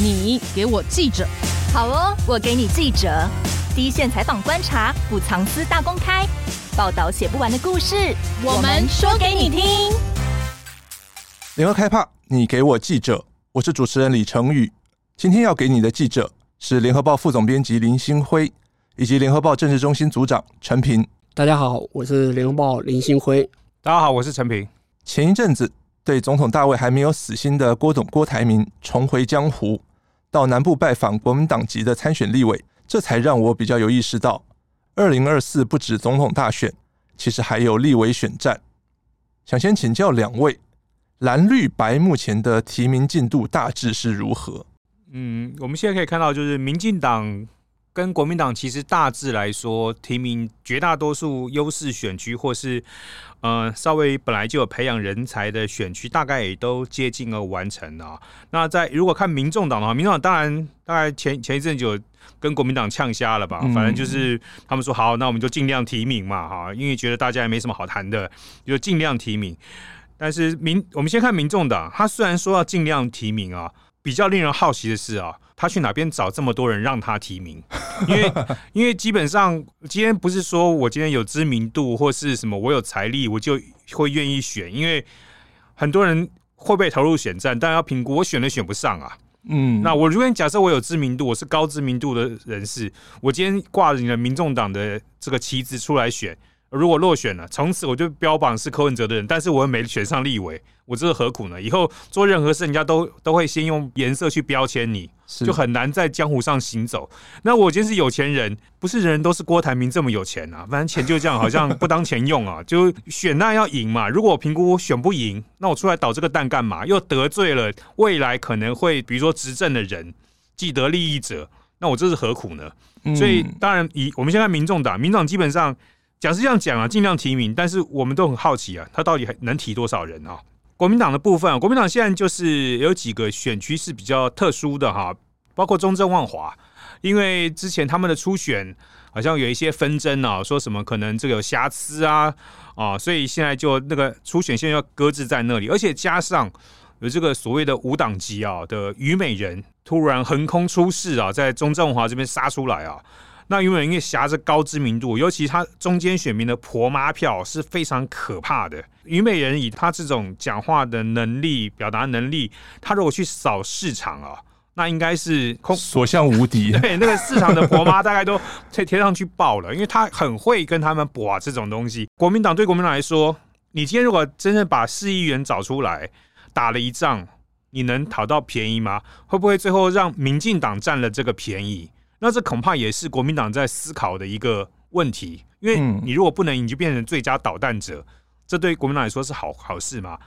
你给我记者。好哦，我给你记者。第一线采访观察，不藏私大公开，报道写不完的故事，我们说给你听。联合开趴，你给我记者。我是主持人李成宇。今天要给你的记者是联合报副总编辑林兴辉，以及联合报政治中心组长陈平。大家好，我是联合报林兴辉。大家好，我是陈平。前一阵子，对总统大卫还没有死心的郭董郭台铭重回江湖，到南部拜访国民党籍的参选立委，这才让我比较有意识到，二零二四不止总统大选，其实还有立委选战。想先请教两位，蓝绿白目前的提名进度大致是如何？嗯，我们现在可以看到，就是民进党跟国民党其实大致来说，提名绝大多数优势选区或是。呃，稍微本来就有培养人才的选区，大概也都接近而完成了。那在如果看民众党的话，民众党当然大概前前一阵就跟国民党呛瞎了吧？反正就是他们说好，那我们就尽量提名嘛，哈，因为觉得大家也没什么好谈的，就尽量提名。但是民，我们先看民众党，他虽然说要尽量提名啊。比较令人好奇的是啊，他去哪边找这么多人让他提名？因为因为基本上今天不是说我今天有知名度或是什么，我有财力我就会愿意选。因为很多人会被投入选战，但要评估我选都选不上啊。嗯，那我如果假设我有知名度，我是高知名度的人士，我今天挂着你的民众党的这个旗子出来选。如果落选了，从此我就标榜是柯文哲的人，但是我又没选上立委，我这是何苦呢？以后做任何事，人家都都会先用颜色去标签你，就很难在江湖上行走。那我今天是有钱人，不是人人都是郭台铭这么有钱啊，反正钱就这样，好像不当钱用啊。就选那要赢嘛，如果我评估我选不赢，那我出来捣这个蛋干嘛？又得罪了未来可能会比如说执政的人，既得利益者，那我这是何苦呢？嗯、所以当然以我们现在民众党，民众党基本上。讲是这样讲啊，尽量提名，但是我们都很好奇啊，他到底还能提多少人啊？国民党的部分，国民党现在就是有几个选区是比较特殊的哈，包括中正万华，因为之前他们的初选好像有一些纷争啊，说什么可能这个有瑕疵啊啊，所以现在就那个初选现在要搁置在那里，而且加上有这个所谓的无党籍啊的虞美人突然横空出世啊，在中正万华这边杀出来啊。那虞美人因为挟着高知名度，尤其他中间选民的婆妈票是非常可怕的。虞美人以他这种讲话的能力、表达能力，他如果去扫市场啊，那应该是空所向无敌。对，那个市场的婆妈大概都贴贴上去爆了，因为他很会跟他们搏这种东西。国民党对国民党来说，你今天如果真正把市议员找出来打了一仗，你能讨到便宜吗？会不会最后让民进党占了这个便宜？那这恐怕也是国民党在思考的一个问题，因为你如果不能赢，你就变成最佳导弹者，这对国民党来说是好好事嘛？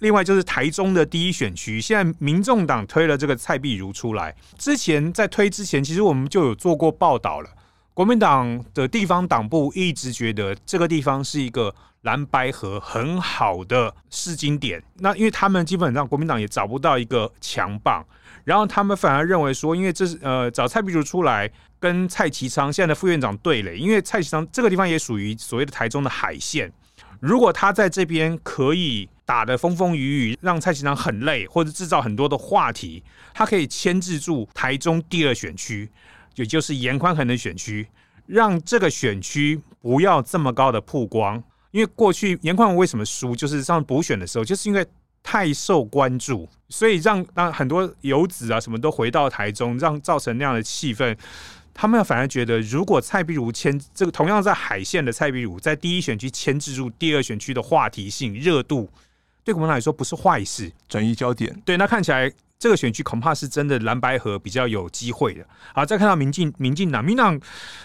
另外就是台中的第一选区，现在民众党推了这个蔡壁如出来，之前在推之前，其实我们就有做过报道了。国民党的地方党部一直觉得这个地方是一个蓝白河很好的试金点，那因为他们基本上国民党也找不到一个强棒。然后他们反而认为说，因为这是呃找蔡壁如出来跟蔡其昌现在的副院长对垒，因为蔡其昌这个地方也属于所谓的台中的海线，如果他在这边可以打得风风雨雨，让蔡其昌很累，或者制造很多的话题，他可以牵制住台中第二选区，也就是颜宽恒的选区，让这个选区不要这么高的曝光。因为过去颜宽恒为什么输，就是上补选的时候，就是因为。太受关注，所以让让很多游子啊什么都回到台中，让造成那样的气氛。他们反而觉得，如果蔡壁如牵这个同样在海线的蔡壁如，在第一选区牵制住第二选区的话题性热度，对国民党来说不是坏事，转移焦点。对，那看起来这个选区恐怕是真的蓝白河比较有机会的。好，再看到民进民进党，民党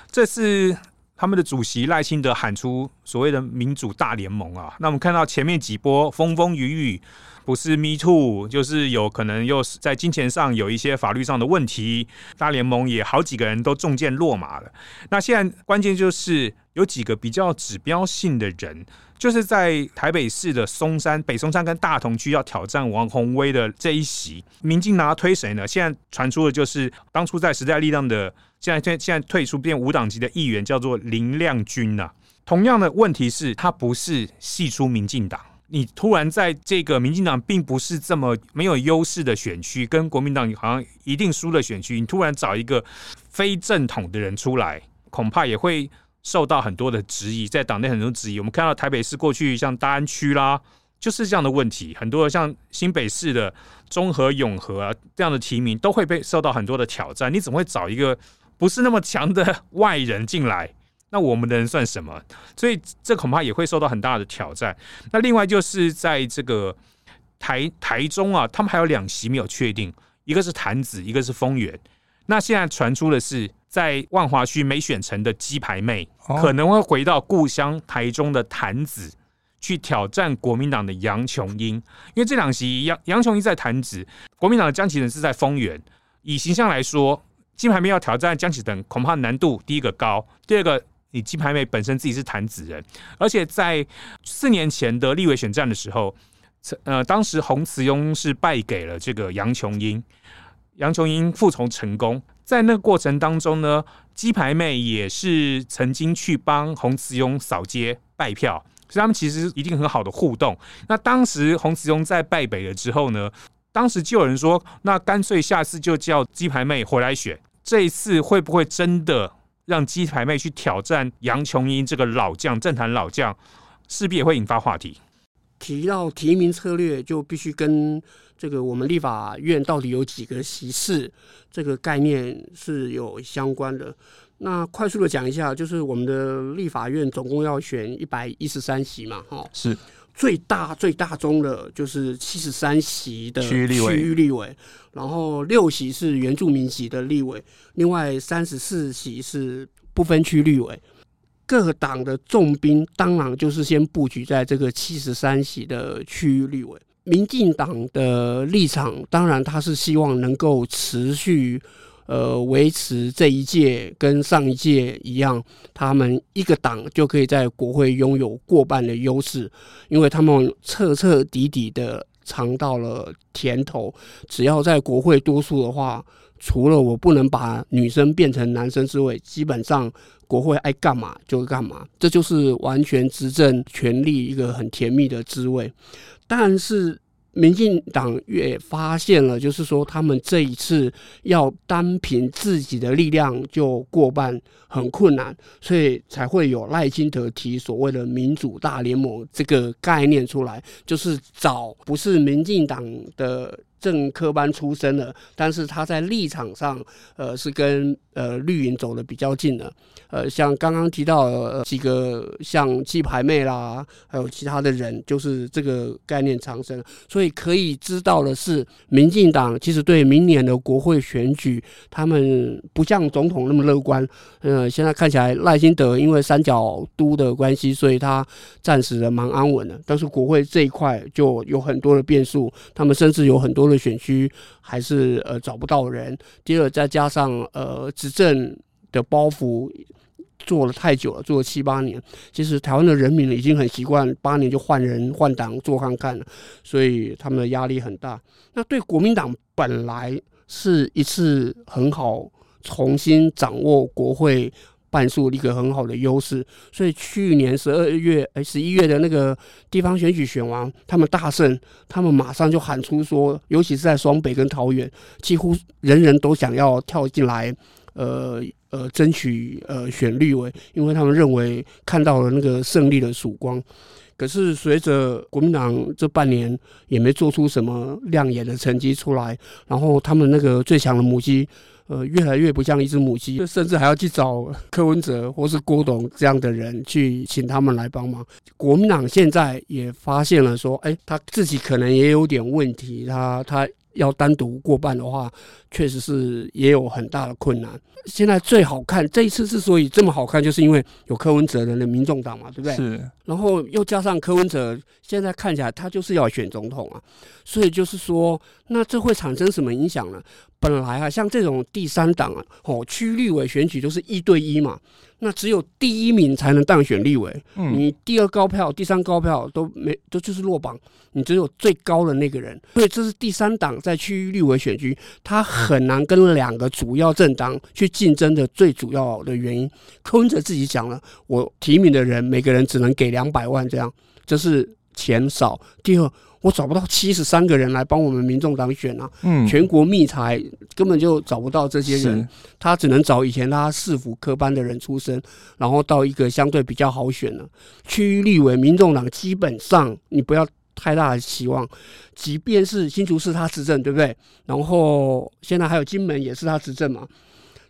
这是他们的主席赖清德喊出所谓的民主大联盟啊。那我们看到前面几波风风雨雨。不是 Me Too，就是有可能又是在金钱上有一些法律上的问题。大联盟也好几个人都中箭落马了。那现在关键就是有几个比较指标性的人，就是在台北市的松山、北松山跟大同区要挑战王鸿威的这一席，民进党要推谁呢？现在传出的就是当初在时代力量的，现在现现在退出变无党籍的议员叫做林亮君呐、啊。同样的问题是，他不是系出民进党。你突然在这个民进党并不是这么没有优势的选区，跟国民党好像一定输的选区，你突然找一个非正统的人出来，恐怕也会受到很多的质疑，在党内很多质疑。我们看到台北市过去像大安区啦，就是这样的问题，很多像新北市的中和、永和啊这样的提名都会被受到很多的挑战。你怎么会找一个不是那么强的外人进来？那我们的人算什么？所以这恐怕也会受到很大的挑战。那另外就是在这个台台中啊，他们还有两席没有确定，一个是潭子，一个是丰原。那现在传出的是，在万华区没选成的鸡排妹，可能会回到故乡台中的潭子去挑战国民党的杨琼英。因为这两席杨杨琼英在潭子，国民党的江启臣是在丰原。以形象来说，鸡排妹要挑战江启等，恐怕难度第一个高，第二个。你鸡排妹本身自己是弹子人，而且在四年前的立委选战的时候，呃，当时洪慈庸是败给了这个杨琼英，杨琼英复仇成功，在那个过程当中呢，鸡排妹也是曾经去帮洪慈庸扫街拜票，所以他们其实一定很好的互动。那当时洪慈庸在败北了之后呢，当时就有人说，那干脆下次就叫鸡排妹回来选，这一次会不会真的？让鸡排妹去挑战杨琼英这个老将，政坛老将，势必也会引发话题。提到提名策略，就必须跟这个我们立法院到底有几个席次这个概念是有相关的。那快速的讲一下，就是我们的立法院总共要选一百一十三席嘛，哈，是。最大最大宗的就是七十三席的区域立委，然后六席是原住民籍的立委，另外三十四席是不分区立委。各党的重兵当然就是先布局在这个七十三席的区域立委。民进党的立场当然他是希望能够持续。呃，维持这一届跟上一届一样，他们一个党就可以在国会拥有过半的优势，因为他们彻彻底底的尝到了甜头。只要在国会多数的话，除了我不能把女生变成男生之外，基本上国会爱干嘛就干嘛，这就是完全执政权力一个很甜蜜的滋味。但是。民进党也发现了，就是说他们这一次要单凭自己的力量就过半很困难，所以才会有赖清德提所谓的民主大联盟这个概念出来，就是找不是民进党的正科班出身的，但是他在立场上，呃，是跟呃绿营走的比较近的。呃，像刚刚提到、几个像鸡排妹啦，还有其他的人，就是这个概念产生。所以可以知道的是，民进党其实对明年的国会选举，他们不像总统那么乐观。呃，现在看起来赖清德因为三角都的关系，所以他暂时的蛮安稳的。但是国会这一块就有很多的变数，他们甚至有很多选区还是呃找不到人。第二，再加上呃执政的包袱。做了太久了，做了七八年。其实台湾的人民已经很习惯八年就换人换党做看看了，所以他们的压力很大。那对国民党本来是一次很好重新掌握国会半数一个很好的优势，所以去年十二月哎十一月的那个地方选举选完，他们大胜，他们马上就喊出说，尤其是在双北跟桃园，几乎人人都想要跳进来，呃。呃，争取呃选绿委，因为他们认为看到了那个胜利的曙光。可是随着国民党这半年也没做出什么亮眼的成绩出来，然后他们那个最强的母鸡，呃，越来越不像一只母鸡，甚至还要去找柯文哲或是郭董这样的人去请他们来帮忙。国民党现在也发现了说，哎，他自己可能也有点问题，他他。要单独过半的话，确实是也有很大的困难。现在最好看，这一次之所以这么好看，就是因为有柯文哲的那民众党嘛，对不对？是。然后又加上柯文哲，现在看起来他就是要选总统啊，所以就是说，那这会产生什么影响呢？本来啊，像这种第三党啊，哦，区立委选举都是一对一嘛。那只有第一名才能当选立委，嗯，你第二高票、第三高票都没，都就是落榜。你只有最高的那个人，所以这是第三党在区域立委选举，他很难跟两个主要政党去竞争的最主要的原因。柯文哲自己讲了，我提名的人每个人只能给两百万，这样这是钱少，第二我找不到七十三个人来帮我们民众党选啊，嗯，全国密采根本就找不到这些人，他只能找以前他市府科班的人出身，然后到一个相对比较好选了区域立委，民众党基本上你不要太大的期望，即便是新竹市他执政，对不对？然后现在还有金门也是他执政嘛。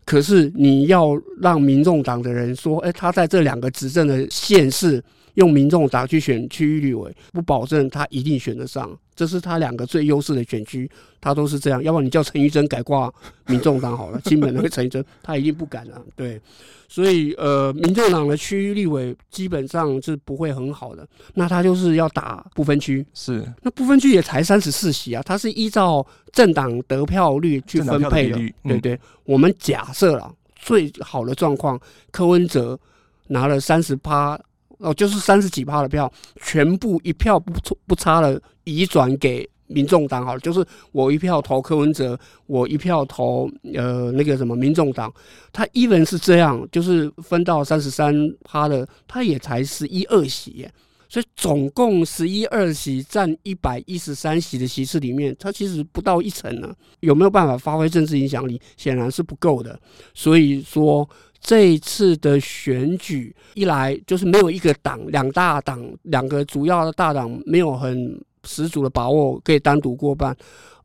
可是你要让民众党的人说，哎，他在这两个执政的县市用民众党去选区域立委，不保证他一定选得上。这是他两个最优势的选区，他都是这样。要不然你叫陈玉珍改挂民众党好了，金门那个陈玉珍他一定不敢啊。对，所以呃，民众党的区域立委基本上是不会很好的。那他就是要打不分区，是那不分区也才三十四席啊，他是依照政党得票率去分配的。嗯、对对，我们假设了最好的状况，柯文哲拿了三十趴。哦，就是三十几趴的票，全部一票不不差的移转给民众党好了，就是我一票投柯文哲，我一票投呃那个什么民众党，他 even 是这样，就是分到三十三趴的，他也才十一二席耶，所以总共十一二席占一百一十三席的席次里面，他其实不到一成呢，有没有办法发挥政治影响力？显然是不够的，所以说。这一次的选举，一来就是没有一个党，两大党，两个主要的大党没有很十足的把握可以单独过半；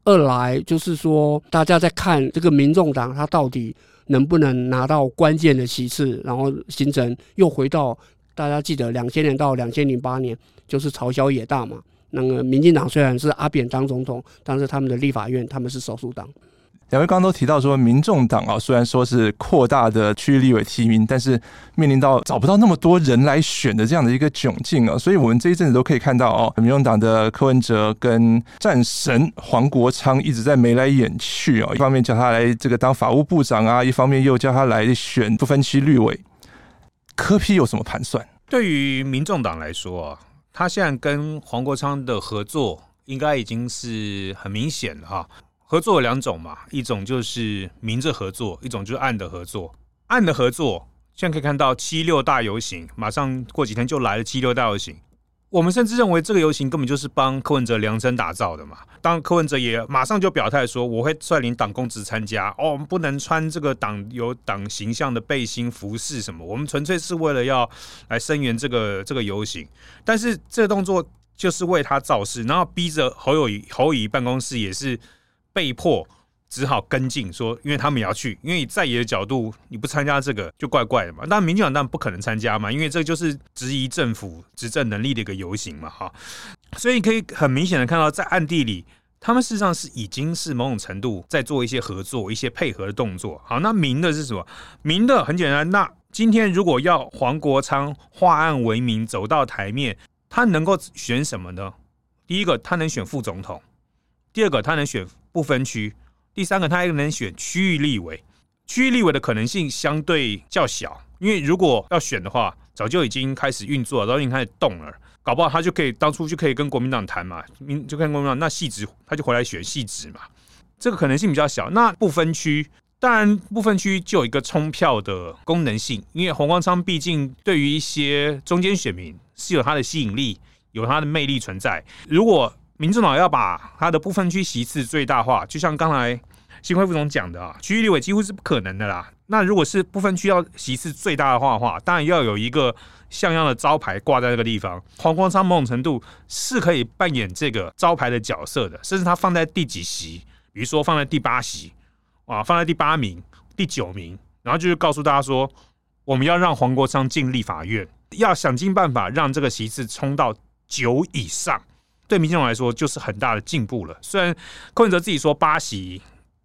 二来就是说，大家在看这个民众党，他到底能不能拿到关键的席次，然后形成又回到大家记得两千年到两千零八年，就是朝小野大嘛。那个民进党虽然是阿扁当总统，但是他们的立法院他们是少数党。两位刚刚都提到说，民众党啊，虽然说是扩大的区域立委提名，但是面临到找不到那么多人来选的这样的一个窘境啊，所以我们这一阵子都可以看到哦，民众党的柯文哲跟战神黄国昌一直在眉来眼去啊，一方面叫他来这个当法务部长啊，一方面又叫他来选不分区立委，柯批有什么盘算？对于民众党来说啊，他现在跟黄国昌的合作应该已经是很明显了哈。合作有两种嘛，一种就是明着合作，一种就是暗的合作。暗的合作，现在可以看到七六大游行，马上过几天就来了七六大游行。我们甚至认为这个游行根本就是帮柯文哲量身打造的嘛。当柯文哲也马上就表态说，我会率领党公职参加。哦，我们不能穿这个党有党形象的背心服饰什么，我们纯粹是为了要来声援这个这个游行。但是这个动作就是为他造势，然后逼着侯友宜侯友宜办公室也是。被迫只好跟进说，因为他们也要去，因为在野的角度，你不参加这个就怪怪的嘛。但民进党当然不可能参加嘛，因为这就是质疑政府执政能力的一个游行嘛，哈。所以可以很明显的看到，在暗地里，他们事实上是已经是某种程度在做一些合作、一些配合的动作。好，那明的是什么？明的很简单，那今天如果要黄国昌化暗为明走到台面，他能够选什么呢？第一个，他能选副总统；第二个，他能选。不分区，第三个他还能选区域立委，区域立委的可能性相对较小，因为如果要选的话，早就已经开始运作了，早就已经开始动了，搞不好他就可以当初就可以跟国民党谈嘛，就跟国民党那细职他就回来选细职嘛，这个可能性比较小。那不分区，当然不分区就有一个冲票的功能性，因为黄国昌毕竟对于一些中间选民是有他的吸引力，有他的魅力存在，如果。民众党要把他的不分区席次最大化，就像刚才新辉副总讲的啊，区域立委几乎是不可能的啦。那如果是不分区要席次最大化的话，当然要有一个像样的招牌挂在这个地方。黄国昌某种程度是可以扮演这个招牌的角色的，甚至他放在第几席，比如说放在第八席，啊，放在第八名、第九名，然后就是告诉大家说，我们要让黄国昌进立法院，要想尽办法让这个席次冲到九以上。对民进党来说，就是很大的进步了。虽然柯文哲自己说八席，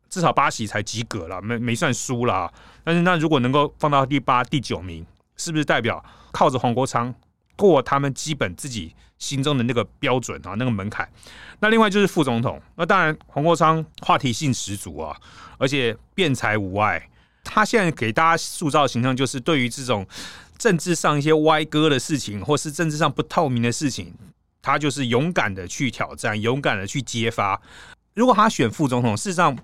至少八席才及格了，没没算输了。但是那如果能够放到第八、第九名，是不是代表靠着黄国昌过他们基本自己心中的那个标准啊，那个门槛？那另外就是副总统，那当然黄国昌话题性十足啊，而且辩才无碍。他现在给大家塑造的形象，就是对于这种政治上一些歪歌的事情，或是政治上不透明的事情。他就是勇敢的去挑战，勇敢的去揭发。如果他选副总统，事实上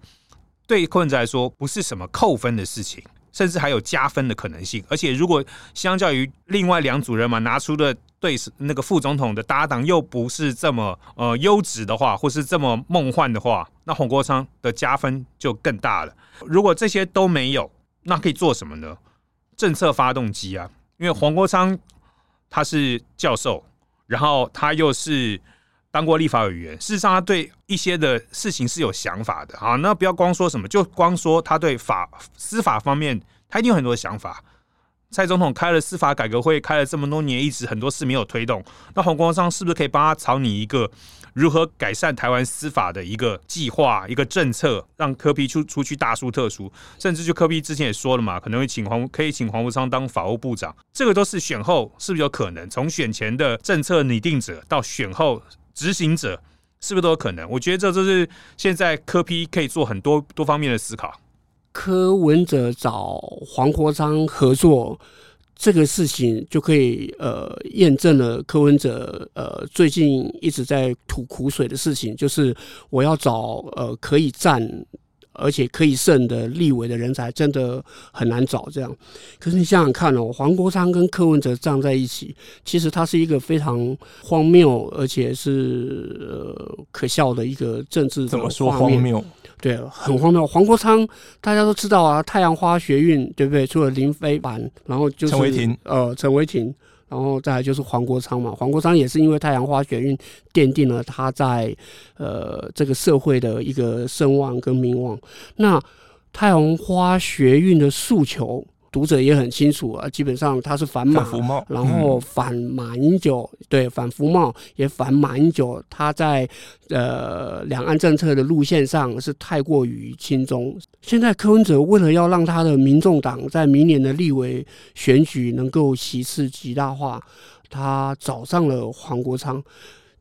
对柯文哲来说不是什么扣分的事情，甚至还有加分的可能性。而且，如果相较于另外两组人马拿出的对那个副总统的搭档又不是这么呃优质的话，或是这么梦幻的话，那黄国昌的加分就更大了。如果这些都没有，那可以做什么呢？政策发动机啊，因为黄国昌他是教授，然后他又是。当过立法委员，事实上他对一些的事情是有想法的好。那不要光说什么，就光说他对法司法方面，他一定有很多想法。蔡总统开了司法改革会，开了这么多年，一直很多事没有推动。那黄国昌是不是可以帮他草拟一个如何改善台湾司法的一个计划、一个政策，让柯 P 出出去大书特书，甚至就柯 P 之前也说了嘛，可能会请黄可以请黄国昌当法务部长，这个都是选后是不是有可能？从选前的政策拟定者到选后。执行者是不是都有可能？我觉得这就是现在柯 P 可以做很多多方面的思考。柯文哲找黄国昌合作这个事情，就可以呃验证了柯文哲呃最近一直在吐苦水的事情，就是我要找呃可以战。而且可以胜的立委的人才真的很难找，这样。可是你想想看哦，黄国昌跟柯文哲站在一起，其实他是一个非常荒谬，而且是呃可笑的一个政治。怎么说荒谬？对，很荒谬。黄国昌大家都知道啊，太阳花学运对不对？除了林飞凡，然后就是陈伟霆，呃，陈伟霆。然后再来就是黄国昌嘛，黄国昌也是因为太阳花学运奠定了他在呃这个社会的一个声望跟名望。那太阳花学运的诉求。读者也很清楚啊，基本上他是反马，反然后反马英九，嗯、对，反服贸也反马英九。他在呃两岸政策的路线上是太过于亲中。现在柯文哲为了要让他的民众党在明年的立委选举能够席次极大化，他找上了黄国昌。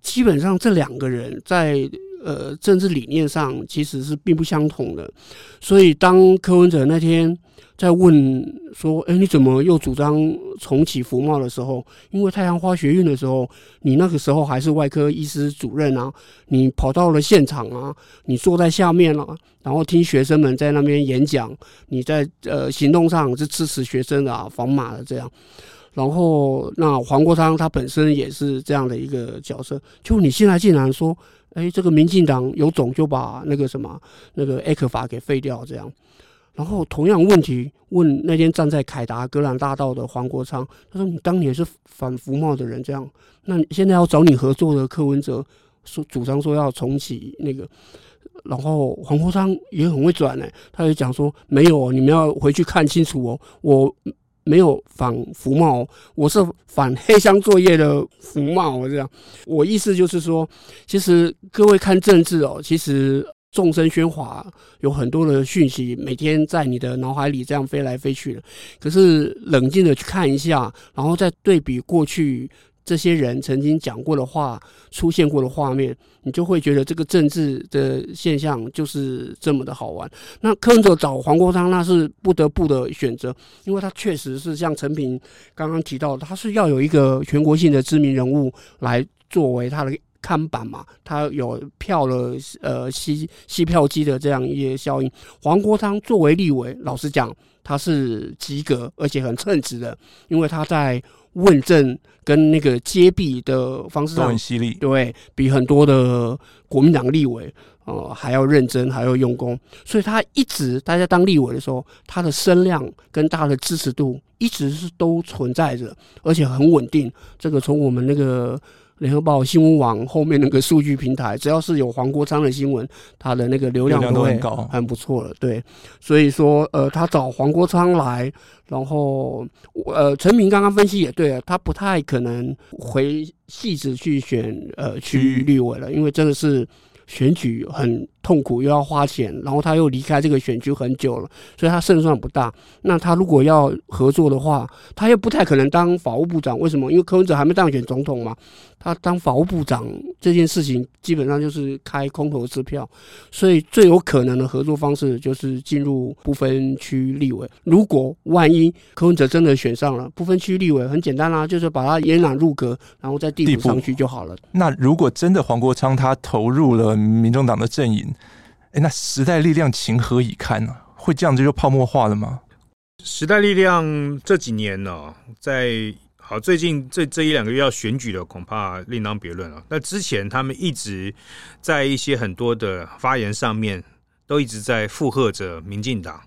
基本上这两个人在呃政治理念上其实是并不相同的。所以当柯文哲那天。在问说：“哎，你怎么又主张重启服贸的时候？因为太阳花学运的时候，你那个时候还是外科医师主任啊，你跑到了现场啊，你坐在下面了啊，然后听学生们在那边演讲，你在呃行动上是支持学生的啊，防马的这样。然后那黄国昌他本身也是这样的一个角色，就你现在竟然说，哎，这个民进党有种就把那个什么那个艾克法给废掉这样。”然后同样问题问那天站在凯达格兰大道的黄国昌，他说：“你当年是反服贸的人，这样，那现在要找你合作的柯文哲说主张说要重启那个，然后黄国昌也很会转呢，他就讲说没有，你们要回去看清楚哦，我没有反服贸，我是反黑箱作业的服贸，这样，我意思就是说，其实各位看政治哦，其实。”众声喧哗，有很多的讯息，每天在你的脑海里这样飞来飞去的。可是冷静的去看一下，然后再对比过去这些人曾经讲过的话、出现过的画面，你就会觉得这个政治的现象就是这么的好玩。那柯文哲找黄国昌，那是不得不的选择，因为他确实是像陈平刚刚提到，他是要有一个全国性的知名人物来作为他的。看板嘛，他有票了，呃，吸吸票机的这样一些效应。黄国昌作为立委，老实讲，他是及格，而且很称职的，因为他在问政跟那个揭弊的方式上都很犀利，对，比很多的国民党立委呃还要认真，还要用功。所以他一直大家当立委的时候，他的声量跟他的支持度一直是都存在着，而且很稳定。这个从我们那个。联合报新闻网后面那个数据平台，只要是有黄国昌的新闻，他的那个流量都很高，很不错了。对，所以说，呃，他找黄国昌来，然后，呃，陈明刚刚分析也对啊，他不太可能回细致去选呃区域立委了，因为真的是。选举很痛苦，又要花钱，然后他又离开这个选区很久了，所以他胜算不大。那他如果要合作的话，他又不太可能当法务部长。为什么？因为柯文哲还没当选总统嘛。他当法务部长这件事情基本上就是开空头支票，所以最有可能的合作方式就是进入不分区立委。如果万一柯文哲真的选上了不分区立委，很简单啦、啊，就是把他延揽入阁，然后再递补上去就好了。那如果真的黄国昌他投入了民众党的阵营，那时代力量情何以堪呢、啊？会这样子就泡沫化了吗？时代力量这几年呢、哦，在好最近这这一两个月要选举了，恐怕另当别论了。那之前他们一直在一些很多的发言上面，都一直在附和着民进党，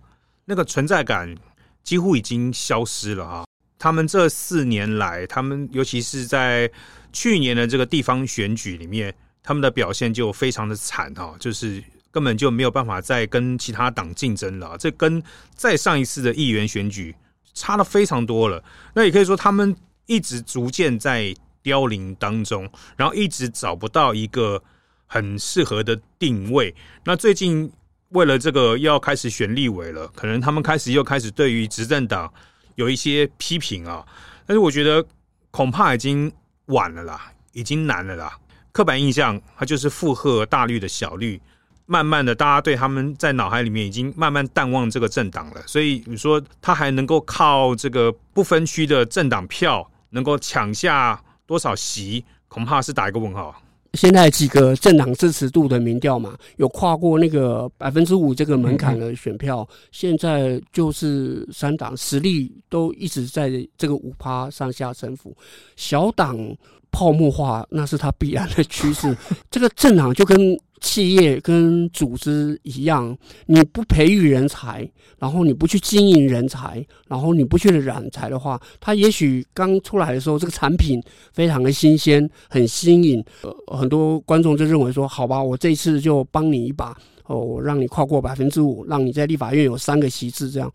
那个存在感几乎已经消失了啊。他们这四年来，他们尤其是在去年的这个地方选举里面，他们的表现就非常的惨哈，就是。根本就没有办法再跟其他党竞争了，这跟再上一次的议员选举差了非常多了。那也可以说，他们一直逐渐在凋零当中，然后一直找不到一个很适合的定位。那最近为了这个要开始选立委了，可能他们开始又开始对于执政党有一些批评啊。但是我觉得恐怕已经晚了啦，已经难了啦。刻板印象，它就是附和大绿的小绿。慢慢的，大家对他们在脑海里面已经慢慢淡忘这个政党了，所以你说他还能够靠这个不分区的政党票能够抢下多少席，恐怕是打一个问号。现在几个政党支持度的民调嘛，有跨过那个百分之五这个门槛的选票，现在就是三党实力都一直在这个五趴上下升幅，小党泡沫化那是它必然的趋势。这个政党就跟。企业跟组织一样，你不培育人才，然后你不去经营人才，然后你不去染才的话，它也许刚出来的时候，这个产品非常的新鲜，很新颖，呃，很多观众就认为说，好吧，我这次就帮你一把，哦，让你跨过百分之五，让你在立法院有三个席次这样。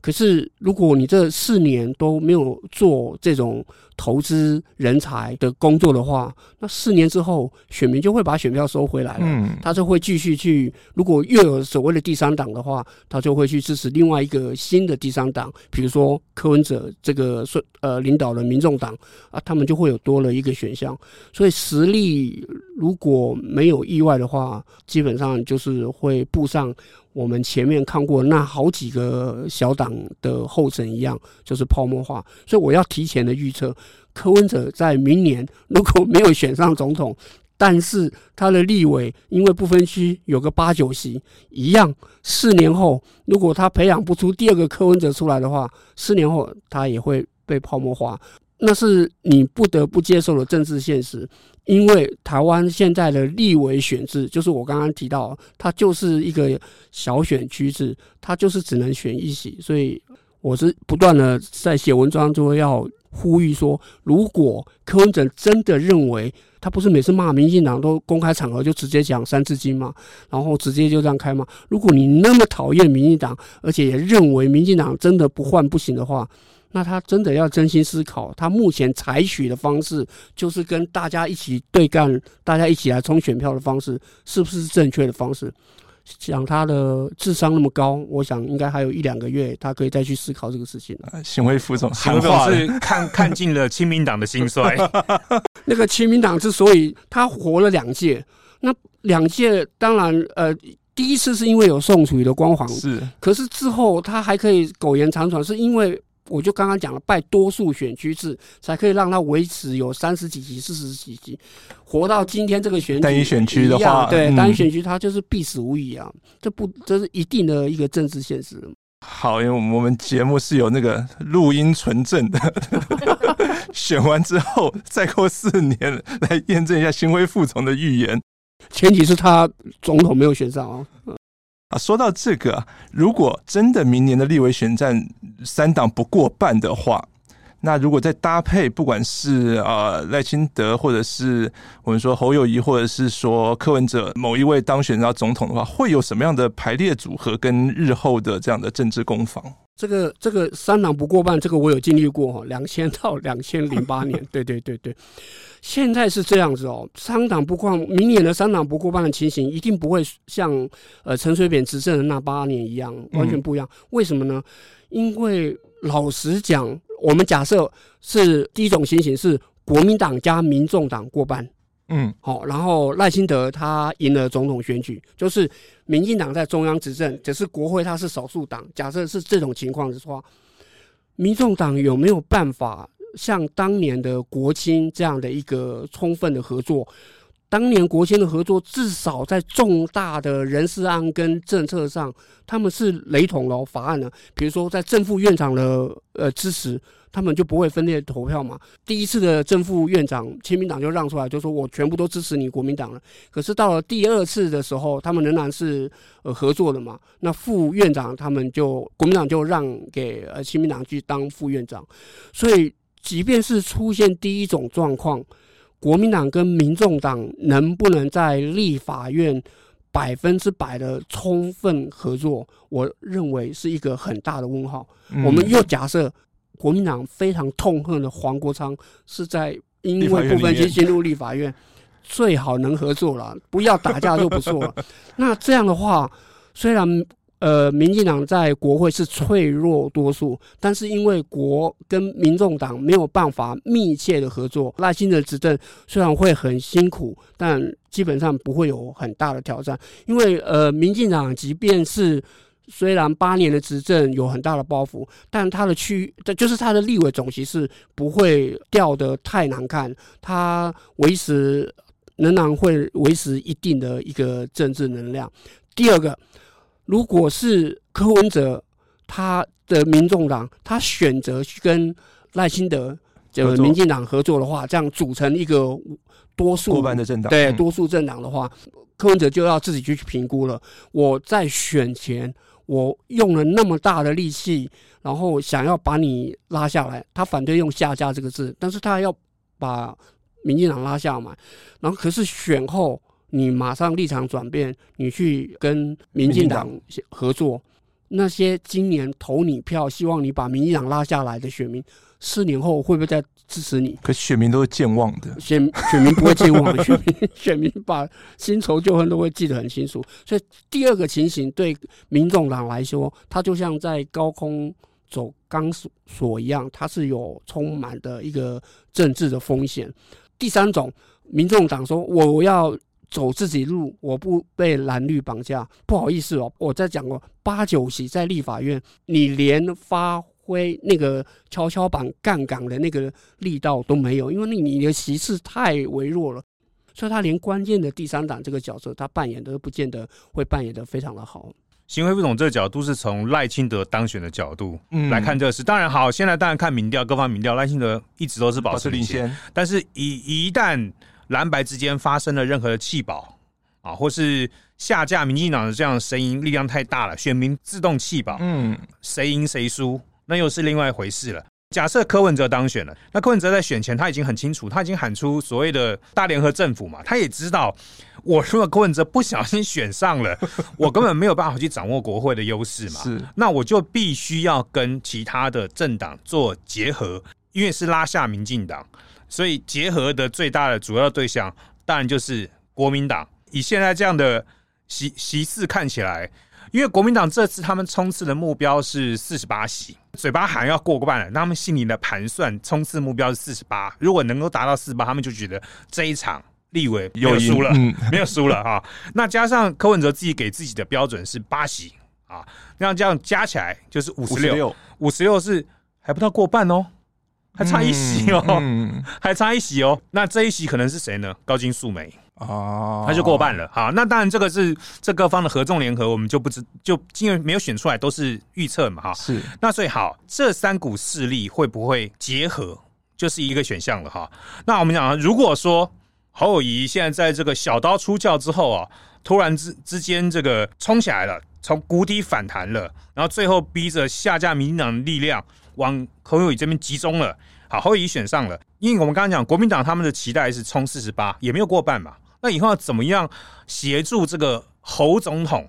可是，如果你这四年都没有做这种投资人才的工作的话，那四年之后，选民就会把选票收回来了。嗯，他就会继续去。如果又有所谓的第三党的话，他就会去支持另外一个新的第三党，比如说柯文哲这个呃领导的民众党啊，他们就会有多了一个选项。所以实力如果没有意外的话，基本上就是会步上。我们前面看过那好几个小党的后尘一样，就是泡沫化。所以我要提前的预测，柯文哲在明年如果没有选上总统，但是他的立委因为不分区有个八九席，一样，四年后如果他培养不出第二个柯文哲出来的话，四年后他也会被泡沫化。那是你不得不接受的政治现实，因为台湾现在的立委选制，就是我刚刚提到，它就是一个小选区制，它就是只能选一席，所以我是不断的在写文章，就要呼吁说，如果柯文哲真的认为他不是每次骂民进党都公开场合就直接讲三字经吗？然后直接就这样开吗？如果你那么讨厌民进党，而且也认为民进党真的不换不行的话。那他真的要真心思考，他目前采取的方式，就是跟大家一起对干，大家一起来冲选票的方式，是不是正确的方式？想他的智商那么高，我想应该还有一两个月，他可以再去思考这个事情了。行为副总，行为副总是看 看尽了亲民党的兴衰。那个亲民党之所以他活了两届，那两届当然呃。第一次是因为有宋楚瑜的光环，是。可是之后他还可以苟延残喘，是因为我就刚刚讲了，拜多数选区制才可以让他维持有三十几席、四十几席，活到今天这个选举。单一选区的话，对，单一选区他就是必死无疑啊！这不，这是一定的一个政治现实。好，因为我们节目是有那个录音存证的，选完之后再过四年来验证一下新辉副总的预言。前提是他总统没有选上啊。啊，说到这个，如果真的明年的立委选战三党不过半的话，那如果再搭配，不管是呃赖清德，或者是我们说侯友宜，或者是说柯文哲某一位当选到总统的话，会有什么样的排列组合跟日后的这样的政治攻防？这个这个三党不过半，这个我有经历过哈，两千到两千零八年，对对对对，现在是这样子哦，三党不过，明年的三党不过半的情形一定不会像呃陈水扁执政的那八年一样，完全不一样。为什么呢？因为老实讲，我们假设是第一种情形是国民党加民众党过半。嗯，好，然后赖清德他赢了总统选举，就是民进党在中央执政，只是国会他是少数党。假设是这种情况的话，民众党有没有办法像当年的国青这样的一个充分的合作，当年国青的合作，至少在重大的人事案跟政策上，他们是雷同的法案呢。比如说，在正副院长的呃支持，他们就不会分裂投票嘛。第一次的正副院长亲民党就让出来，就说我全部都支持你国民党了。可是到了第二次的时候，他们仍然是呃合作的嘛。那副院长他们就国民党就让给呃亲民党去当副院长。所以，即便是出现第一种状况。国民党跟民众党能不能在立法院百分之百的充分合作？我认为是一个很大的问号。嗯、我们又假设国民党非常痛恨的黄国昌是在因为不分区进入立法院，最好能合作了，不要打架就不错了。那这样的话，虽然。呃，民进党在国会是脆弱多数，但是因为国跟民众党没有办法密切的合作，赖清德执政虽然会很辛苦，但基本上不会有很大的挑战。因为呃，民进党即便是虽然八年的执政有很大的包袱，但他的区，就是他的立委总席是不会掉得太难看，他维持仍然会维持一定的一个政治能量。第二个。如果是柯文哲他的民众党，他选择去跟赖清德这个民进党合作的话，这样组成一个多数过半的政党，对多数政党的话，柯文哲就要自己去评估了。我在选前，我用了那么大的力气，然后想要把你拉下来，他反对用下架这个字，但是他要把民进党拉下嘛，然后可是选后。你马上立场转变，你去跟民进党合作，那些今年投你票，希望你把民进党拉下来的选民，四年后会不会再支持你？可选民都是健忘的，选选民不会健忘的，选民选民把新仇旧恨都会记得很清楚。所以第二个情形对民众党来说，它就像在高空走钢索一样，它是有充满的一个政治的风险。第三种，民众党说我要。走自己路，我不被蓝绿绑架。不好意思哦，我在讲过八九席在立法院，你连发挥那个跷跷板杠杆的那个力道都没有，因为你你的席次太微弱了，所以他连关键的第三党这个角色，他扮演都不见得会扮演的非常的好。行为副总这个角度是从赖清德当选的角度来看这个事，当然好，现在当然看民调，各方民调，赖清德一直都是保持领先，但是一一旦。蓝白之间发生了任何的弃保啊，或是下架民进党的这样的声音力量太大了，选民自动弃保，嗯，谁赢谁输，那又是另外一回事了。假设柯文哲当选了，那柯文哲在选前他已经很清楚，他已经喊出所谓的大联合政府嘛，他也知道，我如果柯文哲不小心选上了，我根本没有办法去掌握国会的优势嘛，是，那我就必须要跟其他的政党做结合，因为是拉下民进党。所以结合的最大的主要对象，当然就是国民党。以现在这样的席席次看起来，因为国民党这次他们冲刺的目标是四十八席，嘴巴喊要过半了，他们心里的盘算冲刺目标是四十八。如果能够达到四十八，他们就觉得这一场立委没有输了，没有输了哈。那加上柯文哲自己给自己的标准是八席啊，那这样加起来就是五十六，五十六是还不到过半哦。还差一席哦，嗯、还差一席哦。那这一席可能是谁呢？高金素梅哦，他就过半了。好，那当然这个是这各方的合纵联合，我们就不知就因为没有选出来，都是预测嘛哈。是。那所以好，这三股势力会不会结合，就是一个选项了哈。那我们讲，如果说侯友谊现在在这个小刀出鞘之后啊，突然之之间这个冲起来了，从谷底反弹了，然后最后逼着下架民进党的力量。往侯友宜这边集中了，好，侯友宜选上了，因为我们刚刚讲国民党他们的期待是冲四十八，也没有过半嘛。那以后要怎么样协助这个侯总统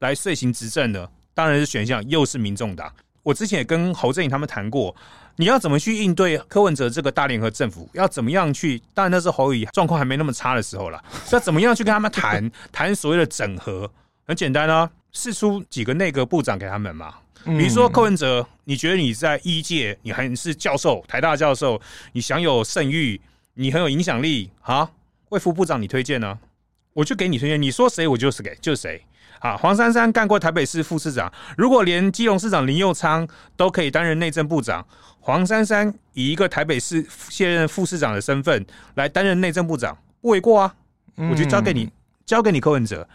来遂行执政呢？当然是选项又是民众党。我之前也跟侯振宇他们谈过，你要怎么去应对柯文哲这个大联合政府？要怎么样去？当然那是侯友宜状况还没那么差的时候了，要怎么样去跟他们谈谈所谓的整合？很简单啊，释出几个内阁部长给他们嘛。比如说柯文哲，你觉得你在一届，你还是教授，台大教授，你享有盛誉，你很有影响力啊？卫副部长你推荐呢？我就给你推荐，你说谁我就是给，就是谁啊？黄珊珊干过台北市副市长，如果连基隆市长林佑昌都可以担任内政部长，黄珊珊以一个台北市现任副市长的身份来担任内政部长，不为过啊？我就交给你，交给你柯文哲，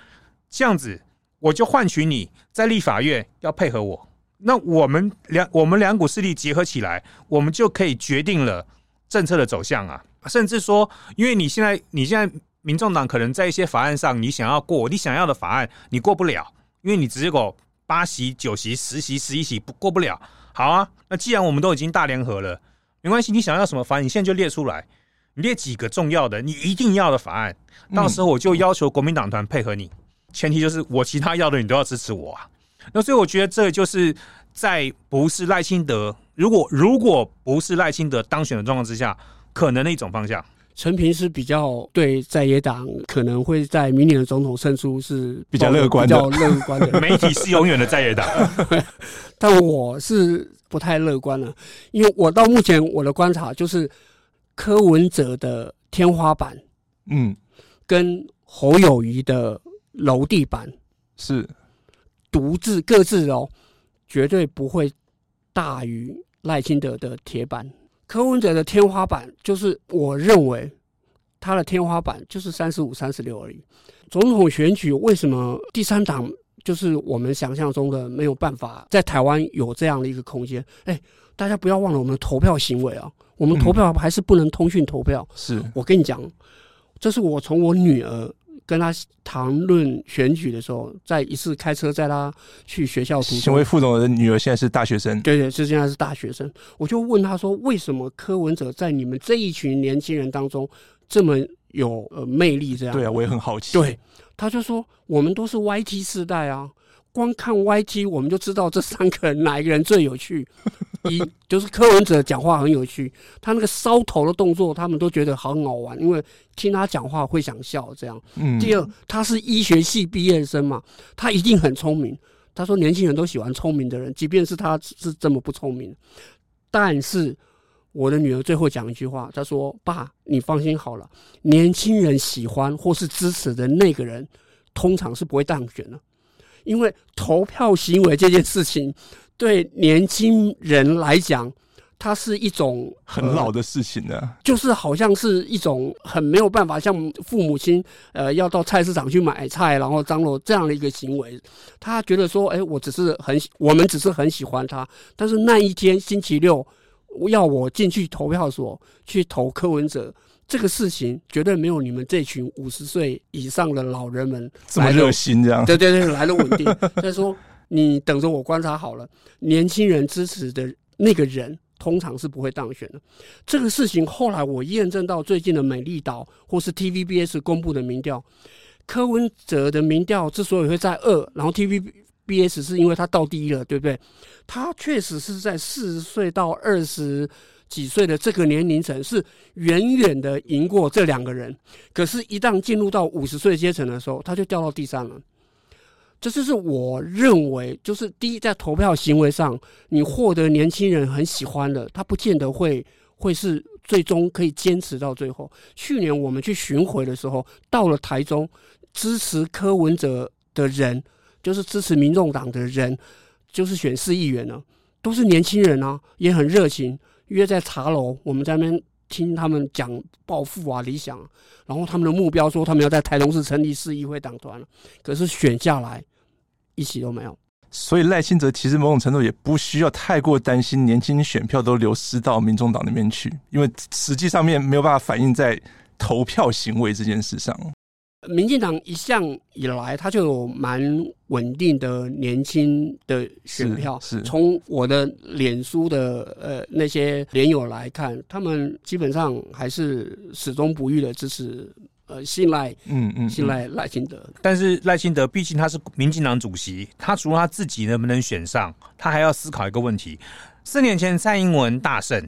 这样子我就换取你在立法院要配合我。那我们两我们两股势力结合起来，我们就可以决定了政策的走向啊！甚至说，因为你现在你现在民众党可能在一些法案上，你想要过你想要的法案，你过不了，因为你只有八席、九席、十席、十一席不过不了。好啊，那既然我们都已经大联合了，没关系，你想要什么法案，你现在就列出来，你列几个重要的，你一定要的法案，到时候我就要求国民党团配合你，前提就是我其他要的你都要支持我啊。那所以我觉得这就是在不是赖清德，如果如果不是赖清德当选的状况之下，可能的一种方向。陈平是比较对在野党可能会在明年的总统胜出是比较乐观的，比较乐观的。媒体是永远的在野党，但我是不太乐观了，因为我到目前我的观察就是柯文哲的天花板，嗯，跟侯友谊的楼地板是。独自各自哦，绝对不会大于赖清德的铁板。柯文哲的天花板就是，我认为他的天花板就是三十五、三十六而已。总统选举为什么第三党就是我们想象中的没有办法在台湾有这样的一个空间？哎，大家不要忘了我们的投票行为啊，我们投票还是不能通讯投票。是我跟你讲，这是我从我女儿。跟他谈论选举的时候，在一次开车载他去学校读书。行为副总的女儿现在是大学生，对对，是现在是大学生。我就问他说：“为什么柯文哲在你们这一群年轻人当中这么有呃魅力？”这样对啊，我也很好奇。对，他就说：“我们都是 YT 世代啊。”光看 YT，我们就知道这三个人哪一个人最有趣。一就是柯文哲讲话很有趣，他那个搔头的动作，他们都觉得好好玩，因为听他讲话会想笑。这样，嗯。第二，他是医学系毕业生嘛，他一定很聪明。他说年轻人都喜欢聪明的人，即便是他是这么不聪明。但是我的女儿最后讲一句话，她说：“爸，你放心好了，年轻人喜欢或是支持的那个人，通常是不会当选的。”因为投票行为这件事情，对年轻人来讲，它是一种很老的事情呢、啊。就是好像是一种很没有办法，像父母亲呃要到菜市场去买菜，然后张罗这样的一个行为。他觉得说，哎，我只是很，我们只是很喜欢他，但是那一天星期六要我进去投票所去投柯文哲。这个事情绝对没有你们这群五十岁以上的老人们这么热心，这样对对对，来的稳定。所以说，你等着我观察好了，年轻人支持的那个人，通常是不会当选的。这个事情后来我验证到最近的美丽岛或是 TVBS 公布的民调，柯文哲的民调之所以会在二，然后 TVBS 是因为他到第一了，对不对？他确实是在四十岁到二十。几岁的这个年龄层是远远的赢过这两个人，可是，一旦进入到五十岁阶层的时候，他就掉到第三了。这就是我认为，就是第一，在投票行为上，你获得年轻人很喜欢的，他不见得会会是最终可以坚持到最后。去年我们去巡回的时候，到了台中，支持柯文哲的人，就是支持民众党的人，就是选市议员呢，都是年轻人啊，也很热情。约在茶楼，我们在那边听他们讲抱负啊、理想，然后他们的目标说他们要在台中市成立市议会党团，可是选下来一起都没有。所以赖清德其实某种程度也不需要太过担心年轻选票都流失到民众党那边去，因为实际上面没有办法反映在投票行为这件事上。民进党一向以来，他就有蛮稳定的年轻的选票。是，从我的脸书的呃那些连友来看，他们基本上还是始终不渝的支持呃信赖，嗯嗯，嗯信赖赖清德。但是赖清德毕竟他是民进党主席，他除了他自己能不能选上，他还要思考一个问题：四年前蔡英文大胜，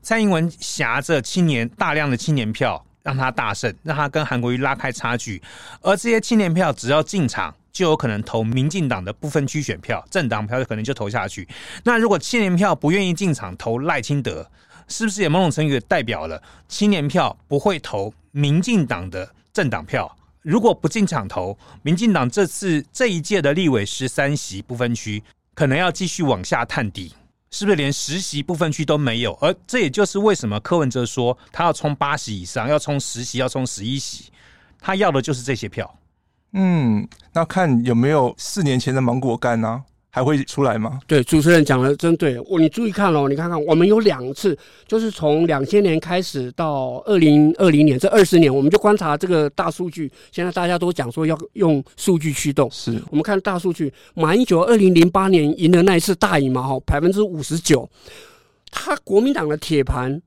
蔡英文挟着青年大量的青年票。让他大胜，让他跟韩国瑜拉开差距，而这些青年票只要进场，就有可能投民进党的不分区选票，政党票可能就投下去。那如果青年票不愿意进场投赖清德，是不是也某种程度代表了青年票不会投民进党的政党票？如果不进场投，民进党这次这一届的立委十三席不分区，可能要继续往下探底。是不是连实习部分区都没有？而这也就是为什么柯文哲说他要冲八十以上，要冲十席，要冲十一席。他要的就是这些票。嗯，那看有没有四年前的芒果干呢？还会出来吗？对，主持人讲的真对。我你注意看哦，你看看，我们有两次，就是从两千年开始到二零二零年这二十年，我们就观察这个大数据。现在大家都讲说要用数据驱动，是我们看大数据。马英九二零零八年赢的那一次大赢嘛，哈，百分之五十九，他国民党的铁盘。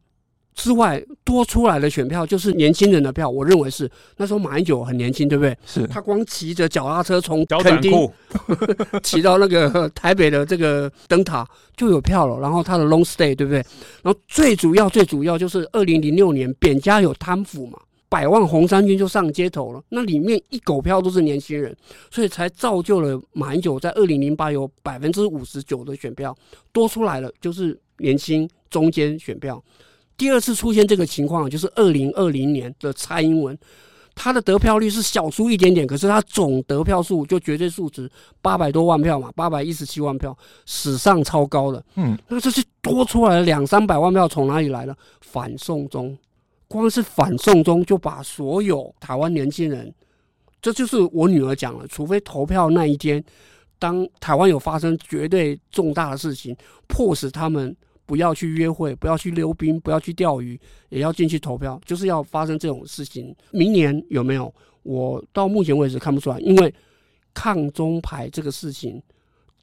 之外多出来的选票就是年轻人的票，我认为是那时候马英九很年轻，对不对？是他光骑着脚踏车从垦丁 骑到那个台北的这个灯塔就有票了，然后他的 long stay，对不对？然后最主要最主要就是二零零六年扁家有贪腐嘛，百万红衫军就上街头了，那里面一狗票都是年轻人，所以才造就了马英九在二零零八有百分之五十九的选票多出来了，就是年轻中间选票。第二次出现这个情况，就是二零二零年的蔡英文，他的得票率是小输一点点，可是他总得票数就绝对数值八百多万票嘛，八百一十七万票，史上超高的。嗯，那这是多出来的两三百万票从哪里来的？反送中，光是反送中就把所有台湾年轻人，这就是我女儿讲了，除非投票那一天，当台湾有发生绝对重大的事情，迫使他们。不要去约会，不要去溜冰，不要去钓鱼，也要进去投票，就是要发生这种事情。明年有没有？我到目前为止看不出来，因为抗中牌这个事情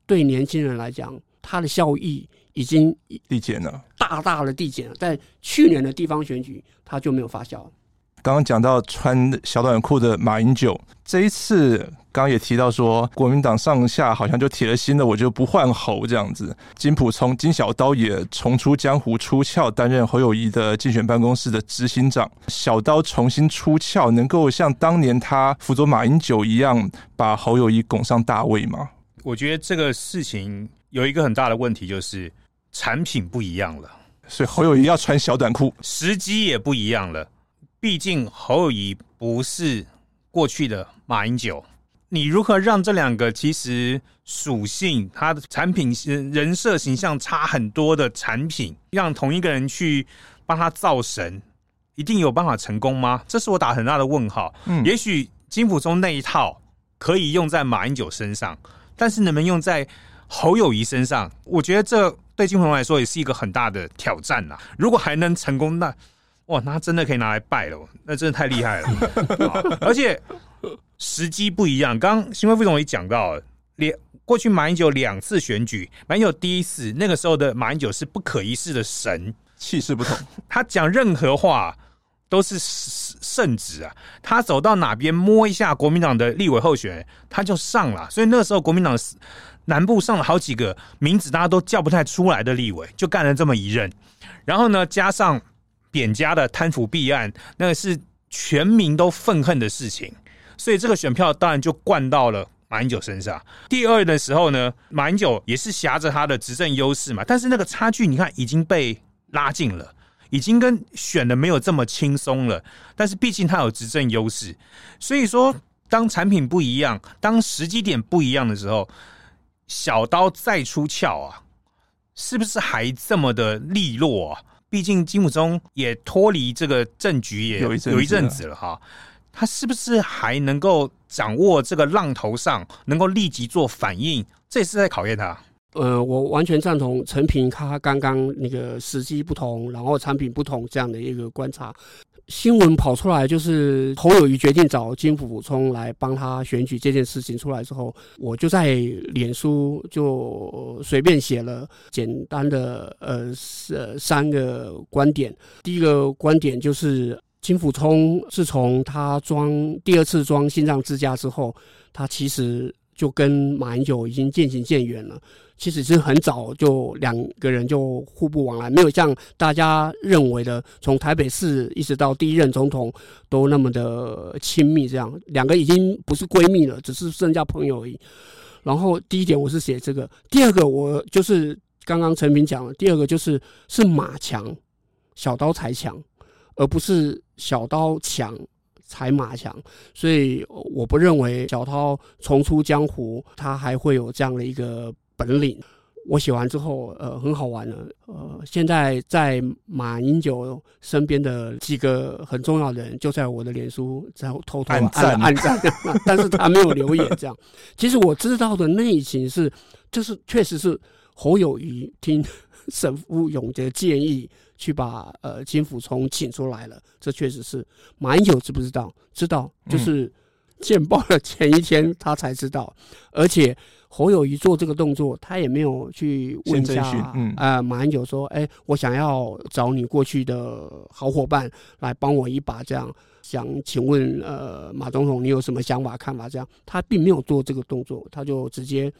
对年轻人来讲，它的效益已经递减了，大大的递减了。在去年的地方选举，它就没有发酵。刚刚讲到穿小短裤的马英九，这一次刚刚也提到说，国民党上下好像就铁了心的，我就不换侯这样子。金普聪金小刀也重出江湖，出鞘担任侯友谊的竞选办公室的执行长。小刀重新出鞘，能够像当年他辅佐马英九一样，把侯友谊拱上大位吗？我觉得这个事情有一个很大的问题，就是产品不一样了，所以侯友谊要穿小短裤，时机也不一样了。毕竟侯友谊不是过去的马英九，你如何让这两个其实属性、它的产品、人设形象差很多的产品，让同一个人去帮他造神，一定有办法成功吗？这是我打很大的问号。嗯，也许金溥聪那一套可以用在马英九身上，但是能不能用在侯友谊身上？我觉得这对金溥聪来说也是一个很大的挑战呐。如果还能成功，那哇，那真的可以拿来拜了，那真的太厉害了。而且时机不一样，刚刚新闻副总也讲到了，两过去马英九两次选举，马英九第一次那个时候的马英九是不可一世的神，气势不同，他讲任何话都是圣旨啊，他走到哪边摸一下国民党的立委候选人，他就上了，所以那个时候国民党南部上了好几个名字大家都叫不太出来的立委，就干了这么一任，然后呢，加上。扁家的贪腐弊案，那个是全民都愤恨的事情，所以这个选票当然就灌到了马英九身上。第二的时候呢，马英九也是挟着他的执政优势嘛，但是那个差距你看已经被拉近了，已经跟选的没有这么轻松了。但是毕竟他有执政优势，所以说当产品不一样，当时机点不一样的时候，小刀再出鞘啊，是不是还这么的利落啊？毕竟金溥中也脱离这个政局也有一有一阵子了哈，他是不是还能够掌握这个浪头上，能够立即做反应？这也是在考验他。呃，我完全赞同陈平他刚刚那个时机不同，然后产品不同这样的一个观察。新闻跑出来，就是侯友宜决定找金溥聪来帮他选举这件事情出来之后，我就在脸书就随便写了简单的呃呃三个观点。第一个观点就是金溥聪自从他装第二次装心脏支架之后，他其实就跟马英九已经渐行渐远了。其实是很早就两个人就互不往来，没有像大家认为的，从台北市一直到第一任总统都那么的亲密。这样两个已经不是闺蜜了，只是剩下朋友而已。然后第一点我是写这个，第二个我就是刚刚陈平讲了，第二个就是是马强，小刀才强，而不是小刀强才马强。所以我不认为小涛重出江湖，他还会有这样的一个。本领，我写完之后，呃，很好玩了。呃，现在在马英九身边的几个很重要的人，就在我的脸书在偷偷按赞按赞，但是他没有留言。这样，其实我知道的内情是，就是确实是侯友谊听 沈富勇的建议，去把呃金溥聪请出来了。这确实是马英九知不知道？知道，就是见报的前一天他才知道，而且。侯友谊做这个动作，他也没有去问一下，嗯，呃，马英九说，哎，我想要找你过去的好伙伴来帮我一把，这样想请问，呃，马总统，你有什么想法看法？这样他并没有做这个动作，他就直接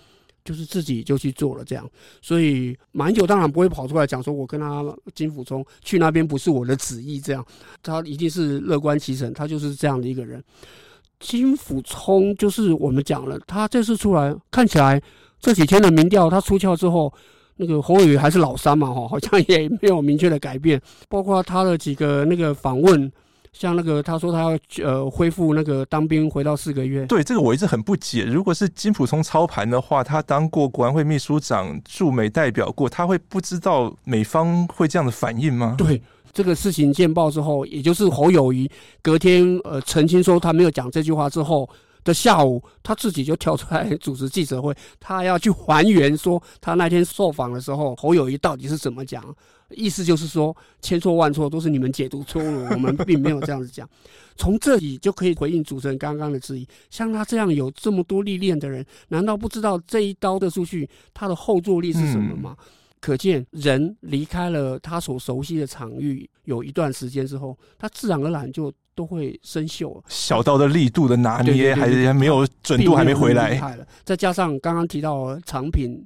就是自己就去做了这样。所以马英九当然不会跑出来讲说，我跟他金溥聪去那边不是我的旨意，这样他一定是乐观其成，他就是这样的一个人。金溥聪就是我们讲了，他这次出来看起来这几天的民调，他出鞘之后，那个侯友还是老三嘛，哈，好像也没有明确的改变。包括他的几个那个访问，像那个他说他要呃恢复那个当兵回到四个月。对，这个我一直很不解。如果是金普聪操盘的话，他当过国安会秘书长、驻美代表过，他会不知道美方会这样的反应吗？对。这个事情见报之后，也就是侯友谊隔天呃澄清说他没有讲这句话之后的下午，他自己就跳出来主持记者会，他要去还原说他那天受访的时候侯友谊到底是怎么讲，意思就是说千错万错都是你们解读错误，我们并没有这样子讲。从这里就可以回应主持人刚刚的质疑，像他这样有这么多历练的人，难道不知道这一刀的出去他的后坐力是什么吗？嗯可见，人离开了他所熟悉的场域有一段时间之后，他自然而然就都会生锈了。小刀的力度的拿捏还还没有准度，还没回来。再加上刚刚提到藏品，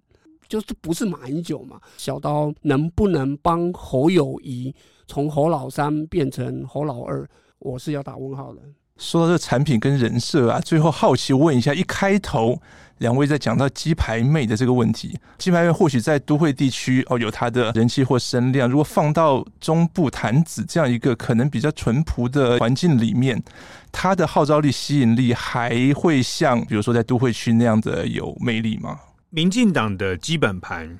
就是不是马英九嘛？小刀能不能帮侯友宜从侯老三变成侯老二？我是要打问号的。说到这产品跟人设啊，最后好奇问一下，一开头。两位在讲到鸡排妹的这个问题，鸡排妹或许在都会地区哦有它的人气或声量，如果放到中部潭子这样一个可能比较淳朴的环境里面，它的号召力、吸引力还会像比如说在都会区那样的有魅力吗？民进党的基本盘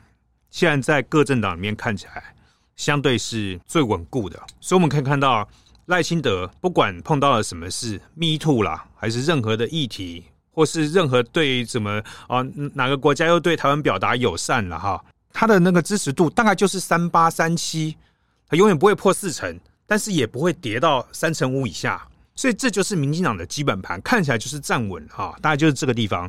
现在在各政党里面看起来相对是最稳固的，所以我们可以看到赖清德不管碰到了什么事，Me Too 啦，还是任何的议题。或是任何对什么啊哪个国家又对台湾表达友善了哈，他的那个支持度大概就是三八三七，他永远不会破四成，但是也不会跌到三成五以下，所以这就是民进党的基本盘，看起来就是站稳哈，大概就是这个地方。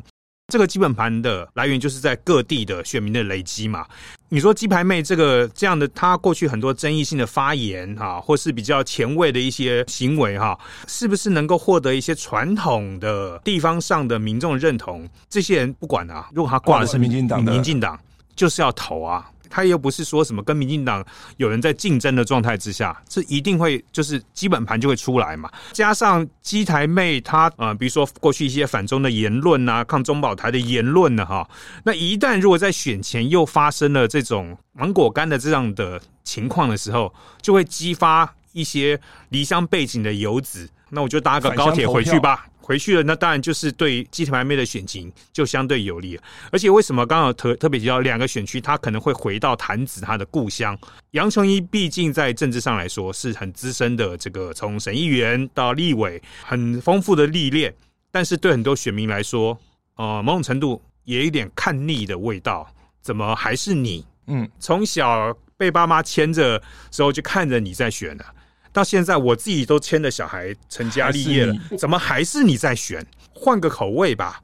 这个基本盘的来源就是在各地的选民的累积嘛。你说鸡排妹这个这样的，她过去很多争议性的发言哈，或是比较前卫的一些行为哈，是不是能够获得一些传统的地方上的民众认同？这些人不管啊，如果他挂的是民进党的，民进党就是要投啊。他又不是说什么跟民进党有人在竞争的状态之下，这一定会就是基本盘就会出来嘛。加上基台妹她啊、呃，比如说过去一些反中的言论啊，抗中保台的言论呢，哈，那一旦如果在选前又发生了这种芒果干的这样的情况的时候，就会激发一些离乡背井的游子，那我就搭个高铁回去吧。回去了，那当然就是对鸡排妹的选情就相对有利了。而且为什么刚好特特别提到两个选区，他可能会回到潭子他的故乡？杨琼一毕竟在政治上来说是很资深的，这个从省议员到立委很丰富的历练。但是对很多选民来说，呃，某种程度也有点看腻的味道。怎么还是你？嗯，从小被爸妈牵着时候就看着你在选了。到现在我自己都牵着小孩成家立业了，怎么还是你在选？换个口味吧。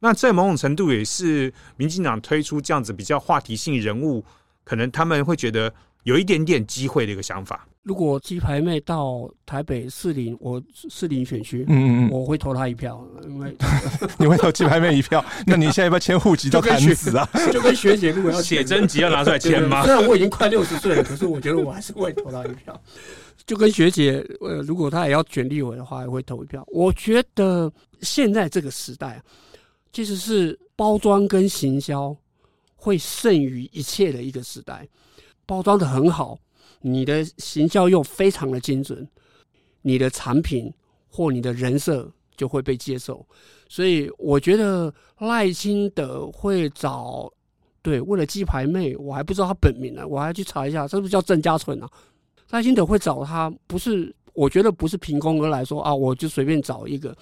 那在某种程度也是民进党推出这样子比较话题性人物，可能他们会觉得有一点点机会的一个想法。如果鸡排妹到台北士林，我士林选区，嗯嗯，我会投她一票，因为 你会投鸡排妹一票。那你现在要不要迁户籍到潭子啊？就跟学姐如果要写真集要拿出来签吗？虽然我已经快六十岁了，可是我觉得我还是会投她一票。就跟学姐，呃，如果她也要选立委的话，也会投一票。我觉得现在这个时代，其实是包装跟行销会胜于一切的一个时代。包装得很好，你的行销又非常的精准，你的产品或你的人设就会被接受。所以我觉得赖清德会找。对，为了鸡排妹，我还不知道他本名呢，我还去查一下，是不是叫郑家纯啊？赖清德会找他，不是，我觉得不是凭空而来说啊，我就随便找一个。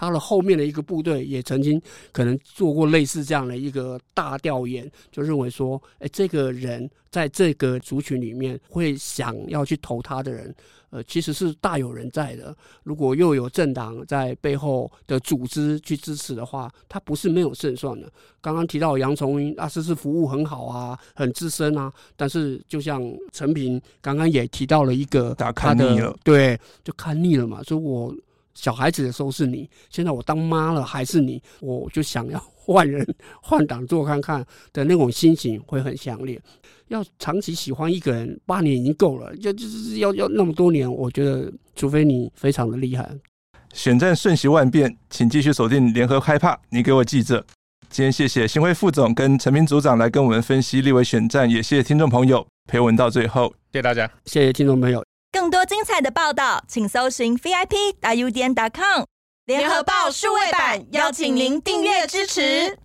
他的后面的一个部队也曾经可能做过类似这样的一个大调研，就认为说，哎，这个人在这个族群里面会想要去投他的人，呃，其实是大有人在的。如果又有政党在背后的组织去支持的话，他不是没有胜算的。刚刚提到杨崇英，啊，是是服务很好啊，很资深啊，但是就像陈平刚刚也提到了一个，他的看腻了，对，就看腻了嘛，所以我。小孩子的时候是你，现在我当妈了还是你，我就想要 换人换档做看看的那种心情会很强烈。要长期喜欢一个人，八年已经够了，就就是要要那么多年，我觉得除非你非常的厉害。选战瞬息万变，请继续锁定联合开怕。你给我记着，今天谢谢新辉副总跟陈明组长来跟我们分析立委选战，也谢谢听众朋友陪我们到最后，谢谢大家，谢谢听众朋友。更多精彩的报道，请搜寻 VIP 大 U 点 com 联合报数位版，邀请您订阅支持。